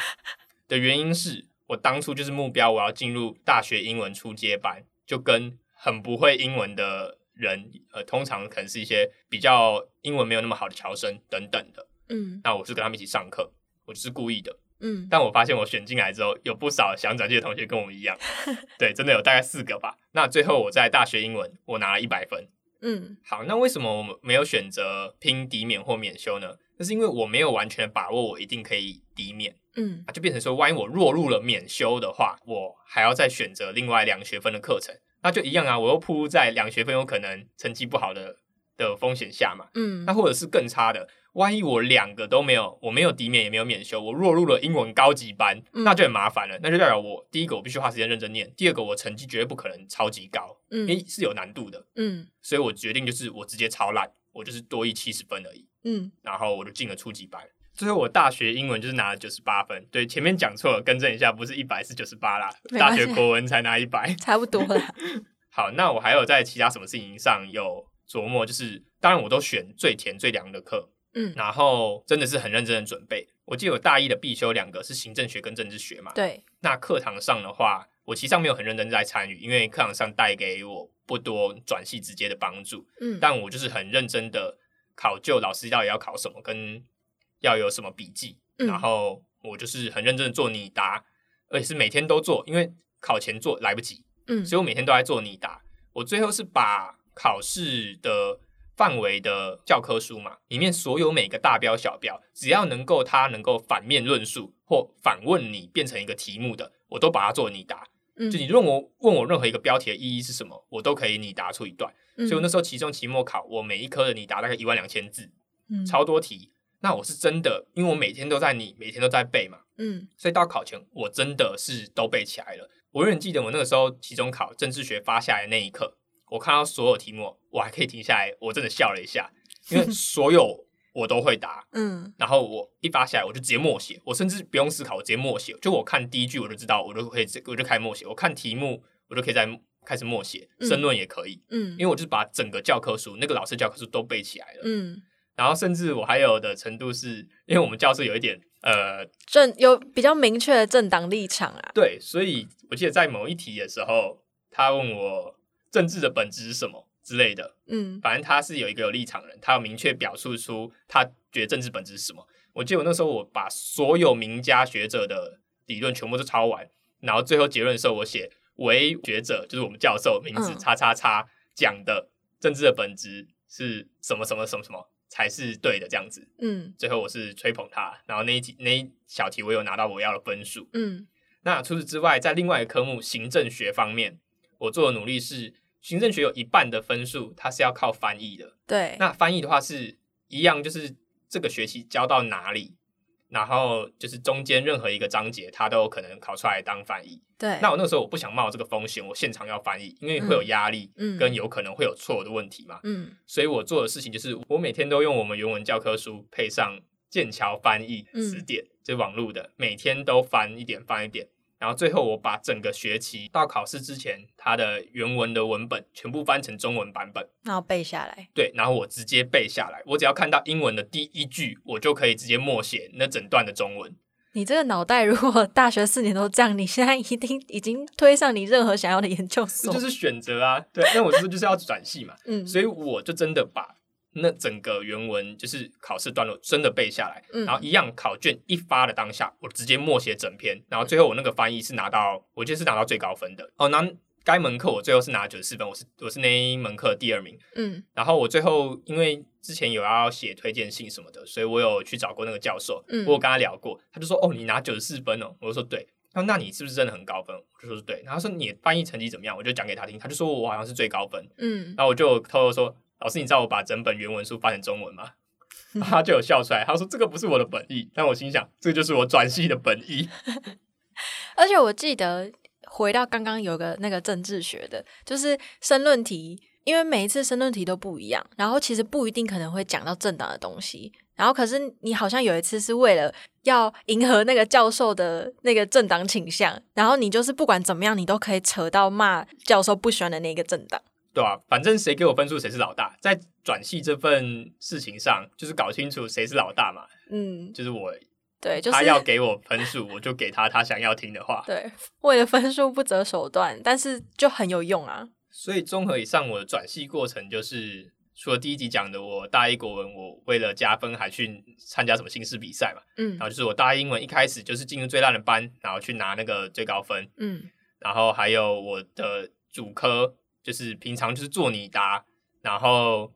的原因是我当初就是目标，我要进入大学英文初阶班，就跟很不会英文的人，呃，通常可能是一些比较英文没有那么好的侨生等等的，嗯，那我是跟他们一起上课，我就是故意的，嗯，但我发现我选进来之后，有不少想转系的同学跟我们一样，(laughs) 对，真的有大概四个吧。那最后我在大学英文我拿了一百分，嗯，好，那为什么我们没有选择拼抵免或免修呢？那是因为我没有完全把握我一定可以抵免，嗯，就变成说，万一我落入了免修的话，我还要再选择另外两学分的课程，那就一样啊，我又铺在两学分有可能成绩不好的的风险下嘛，嗯，那或者是更差的。万一我两个都没有，我没有抵免也没有免修，我落入了英文高级班，那就很麻烦了。那就代表我第一个我必须花时间认真念，第二个我成绩绝对不可能超级高，嗯因为是有难度的。嗯，所以我决定就是我直接超烂，我就是多一七十分而已。嗯，然后我就进了初级班。最后我大学英文就是拿了九十八分。对，前面讲错了，更正一下，不是一百是九十八啦。大学国文才拿一百，差不多啦。(laughs) 好，那我还有在其他什么事情上有琢磨，就是当然我都选最甜最凉的课。嗯，然后真的是很认真的准备。我记得我大一的必修两个是行政学跟政治学嘛。对。那课堂上的话，我其实上没有很认真在参与，因为课堂上带给我不多转系直接的帮助。嗯。但我就是很认真的考究老师到底要考什么，跟要有什么笔记。嗯。然后我就是很认真的做拟答，而且是每天都做，因为考前做来不及。嗯。所以我每天都在做拟答。我最后是把考试的。范围的教科书嘛，里面所有每个大标小标，只要能够它能够反面论述或反问你变成一个题目的，我都把它做拟答。嗯，就你问我问我任何一个标题的意义是什么，我都可以拟答出一段。所以我那时候期中、期末考，我每一科的拟答大概一万两千字，嗯，超多题。那我是真的，因为我每天都在你，每天都在背嘛，嗯，所以到考前我真的是都背起来了。我永远记得我那个时候期中考政治学发下来那一刻。我看到所有题目，我还可以停下来，我真的笑了一下，因为 (laughs) 所有我都会答，嗯，然后我一发下来，我就直接默写，我甚至不用思考，我直接默写，就我看第一句我就知道，我就可以，我就开始默写，我看题目我就可以在开始默写，申论也可以，嗯，因为我就是把整个教科书那个老师教科书都背起来了，嗯，然后甚至我还有的程度是，因为我们教室有一点呃政有比较明确的政党立场啊，对，所以我记得在某一题的时候，他问我。政治的本质是什么之类的？嗯，反正他是有一个有立场人，他要明确表述出他觉得政治本质是什么。我记得我那时候我把所有名家学者的理论全部都抄完，然后最后结论的时候我写为学者就是我们教授名字叉叉叉讲的政治的本质是什么什么什么什么才是对的这样子。嗯，最后我是吹捧他，然后那一题那一小题我有拿到我要的分数。嗯，那除此之外，在另外一个科目行政学方面。我做的努力是，行政学有一半的分数，它是要靠翻译的。对，那翻译的话是一样，就是这个学期教到哪里，然后就是中间任何一个章节，它都有可能考出来当翻译。对，那我那时候我不想冒这个风险，我现场要翻译，因为会有压力，嗯，跟有可能会有错的问题嘛，嗯，所以我做的事情就是，我每天都用我们原文教科书配上剑桥翻译词典，就是网络的，每天都翻一点，翻一点。然后最后我把整个学期到考试之前，它的原文的文本全部翻成中文版本，然后背下来。对，然后我直接背下来。我只要看到英文的第一句，我就可以直接默写那整段的中文。你这个脑袋，如果大学四年都这样，你现在一定已经推上你任何想要的研究所。这就是选择啊，对。那我是就是要转系嘛，嗯，所以我就真的把。那整个原文就是考试段落真的背下来，然后一样考卷一发的当下，我直接默写整篇，然后最后我那个翻译是拿到，我记得是拿到最高分的。哦，那该门课我最后是拿九十四分，我是我是那一门课第二名。嗯，然后我最后因为之前有要写推荐信什么的，所以我有去找过那个教授，嗯我有跟他聊过，他就说哦，你拿九十四分哦，我就说对，他说那你是不是真的很高分？我就说对，然后说你翻译成绩怎么样？我就讲给他听，他就说我好像是最高分。嗯，然后我就偷偷说。老师，你知道我把整本原文书翻成中文吗？(laughs) 他就有笑出来，他说：“这个不是我的本意。”但我心想，这就是我转系的本意。(laughs) 而且我记得回到刚刚有个那个政治学的，就是申论题，因为每一次申论题都不一样，然后其实不一定可能会讲到政党的东西。然后可是你好像有一次是为了要迎合那个教授的那个政党倾向，然后你就是不管怎么样，你都可以扯到骂教授不喜欢的那个政党。对啊，反正谁给我分数谁是老大，在转系这份事情上，就是搞清楚谁是老大嘛。嗯，就是我，对，就是他要给我分数，我就给他他想要听的话。(laughs) 对，为了分数不择手段，但是就很有用啊。所以综合以上，我的转系过程就是，除了第一集讲的，我大一国文，我为了加分还去参加什么新式比赛嘛。嗯，然后就是我大一英文一开始就是进入最烂的班，然后去拿那个最高分。嗯，然后还有我的主科。就是平常就是做你答，然后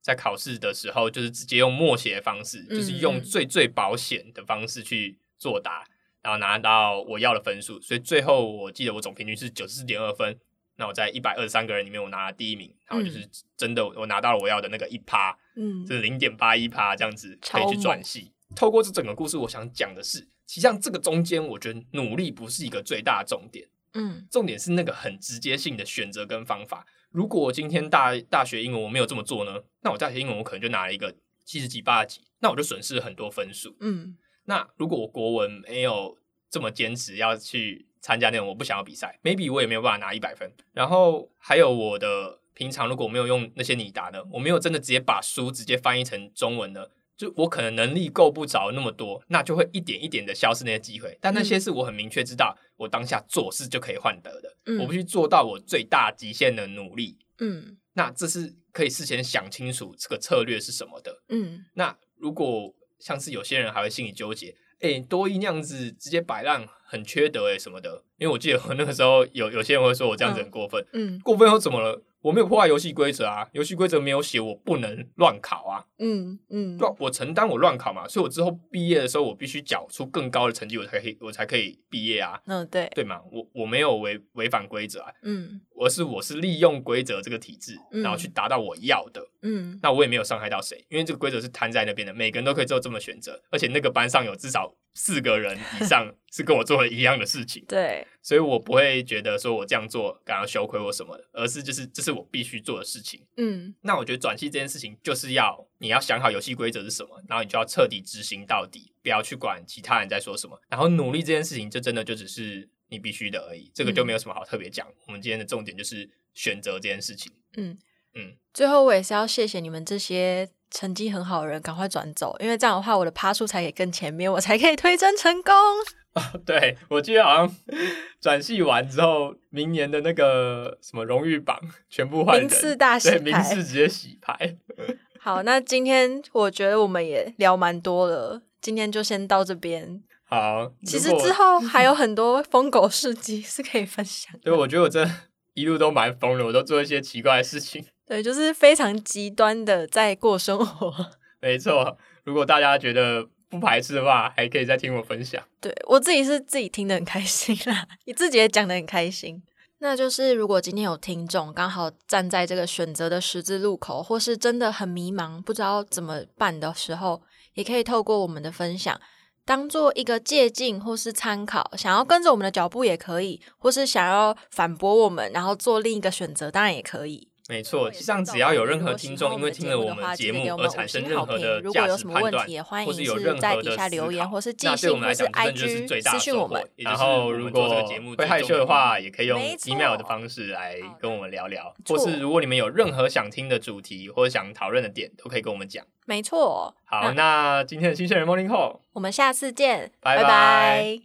在考试的时候就是直接用默写的方式，就是用最最保险的方式去作答，然后拿到我要的分数。所以最后我记得我总平均是九十四点二分。那我在一百二十三个人里面，我拿了第一名，然后就是真的我拿到了我要的那个一趴，嗯，就是零点八一趴这样子可以去转系。透过这整个故事，我想讲的是，其实际上这个中间，我觉得努力不是一个最大的重点，嗯，重点是那个很直接性的选择跟方法。如果我今天大大学英文我没有这么做呢，那我大学英文我可能就拿了一个七十几、八十几，那我就损失了很多分数，嗯。那如果我国文没有这么坚持要去。参加那种我不想要比赛，maybe 我也没有办法拿一百分。然后还有我的平常，如果我没有用那些你答呢，我没有真的直接把书直接翻译成中文呢，就我可能能力够不着那么多，那就会一点一点的消失那些机会。但那些是我很明确知道，我当下做事就可以换得的。我必须做到我最大极限的努力。嗯，那这是可以事先想清楚这个策略是什么的。嗯，那如果像是有些人还会心里纠结。哎，多一那样子直接摆烂，很缺德哎什么的。因为我记得我那个时候有有些人会说我这样子很过分，嗯，过分又怎么了？我没有破坏游戏规则啊，游戏规则没有写我不能乱考啊，嗯嗯，我承担我乱考嘛，所以我之后毕业的时候我必须缴出更高的成绩，我才可以我才可以毕业啊，嗯对，对嘛，我我没有违违反规则啊，嗯，而是我是利用规则这个体制，然后去达到我要的，嗯，那我也没有伤害到谁，因为这个规则是摊在那边的，每个人都可以做这么选择，而且那个班上有至少四个人以上 (laughs) 是跟我做了一样的事情，对。所以我不会觉得说我这样做感到羞愧或什么的，而是就是这是我必须做的事情。嗯，那我觉得转系这件事情就是要你要想好游戏规则是什么，然后你就要彻底执行到底，不要去管其他人在说什么。然后努力这件事情就真的就只是你必须的而已，这个就没有什么好特别讲。我们今天的重点就是选择这件事情。嗯嗯，最后我也是要谢谢你们这些成绩很好的人，赶快转走，因为这样的话我的趴数才可以更前面，我才可以推甄成功。哦，对，我记得好像转系完之后，明年的那个什么荣誉榜全部换名次大洗牌，名次直接洗牌。好，那今天我觉得我们也聊蛮多了，今天就先到这边。好，其实之后还有很多疯狗事迹是可以分享。(laughs) 对，我觉得我这一路都蛮疯的，我都做一些奇怪的事情。(laughs) 对，就是非常极端的在过生活。(laughs) 没错，如果大家觉得。不排斥的话，还可以再听我分享。对我自己是自己听得很开心啦，你自己也讲得很开心。那就是如果今天有听众刚好站在这个选择的十字路口，或是真的很迷茫，不知道怎么办的时候，也可以透过我们的分享，当做一个借鉴或是参考。想要跟着我们的脚步也可以，或是想要反驳我们，然后做另一个选择，当然也可以。没错，实际上只要有任何听众因为听了我们节目而产生任何的价值判断，或是有任何的那对我们来讲真的就是最大的收获。然后，如果会害羞的话，也可以用 email 的方式来跟我们聊聊，或是如果你们有任何想听的主题或者想讨论的点，都可以跟我们讲。没错。好，那今天的新鲜人 Morning Call，我们下次见，拜拜。